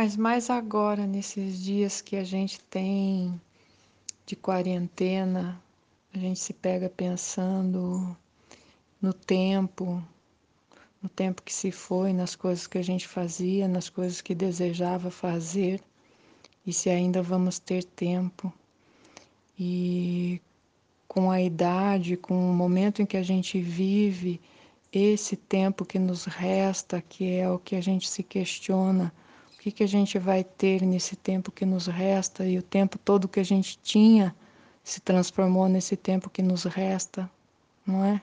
Mas mais agora, nesses dias que a gente tem de quarentena, a gente se pega pensando no tempo, no tempo que se foi, nas coisas que a gente fazia, nas coisas que desejava fazer e se ainda vamos ter tempo. E com a idade, com o momento em que a gente vive, esse tempo que nos resta, que é o que a gente se questiona, que, que a gente vai ter nesse tempo que nos resta e o tempo todo que a gente tinha se transformou nesse tempo que nos resta, não é?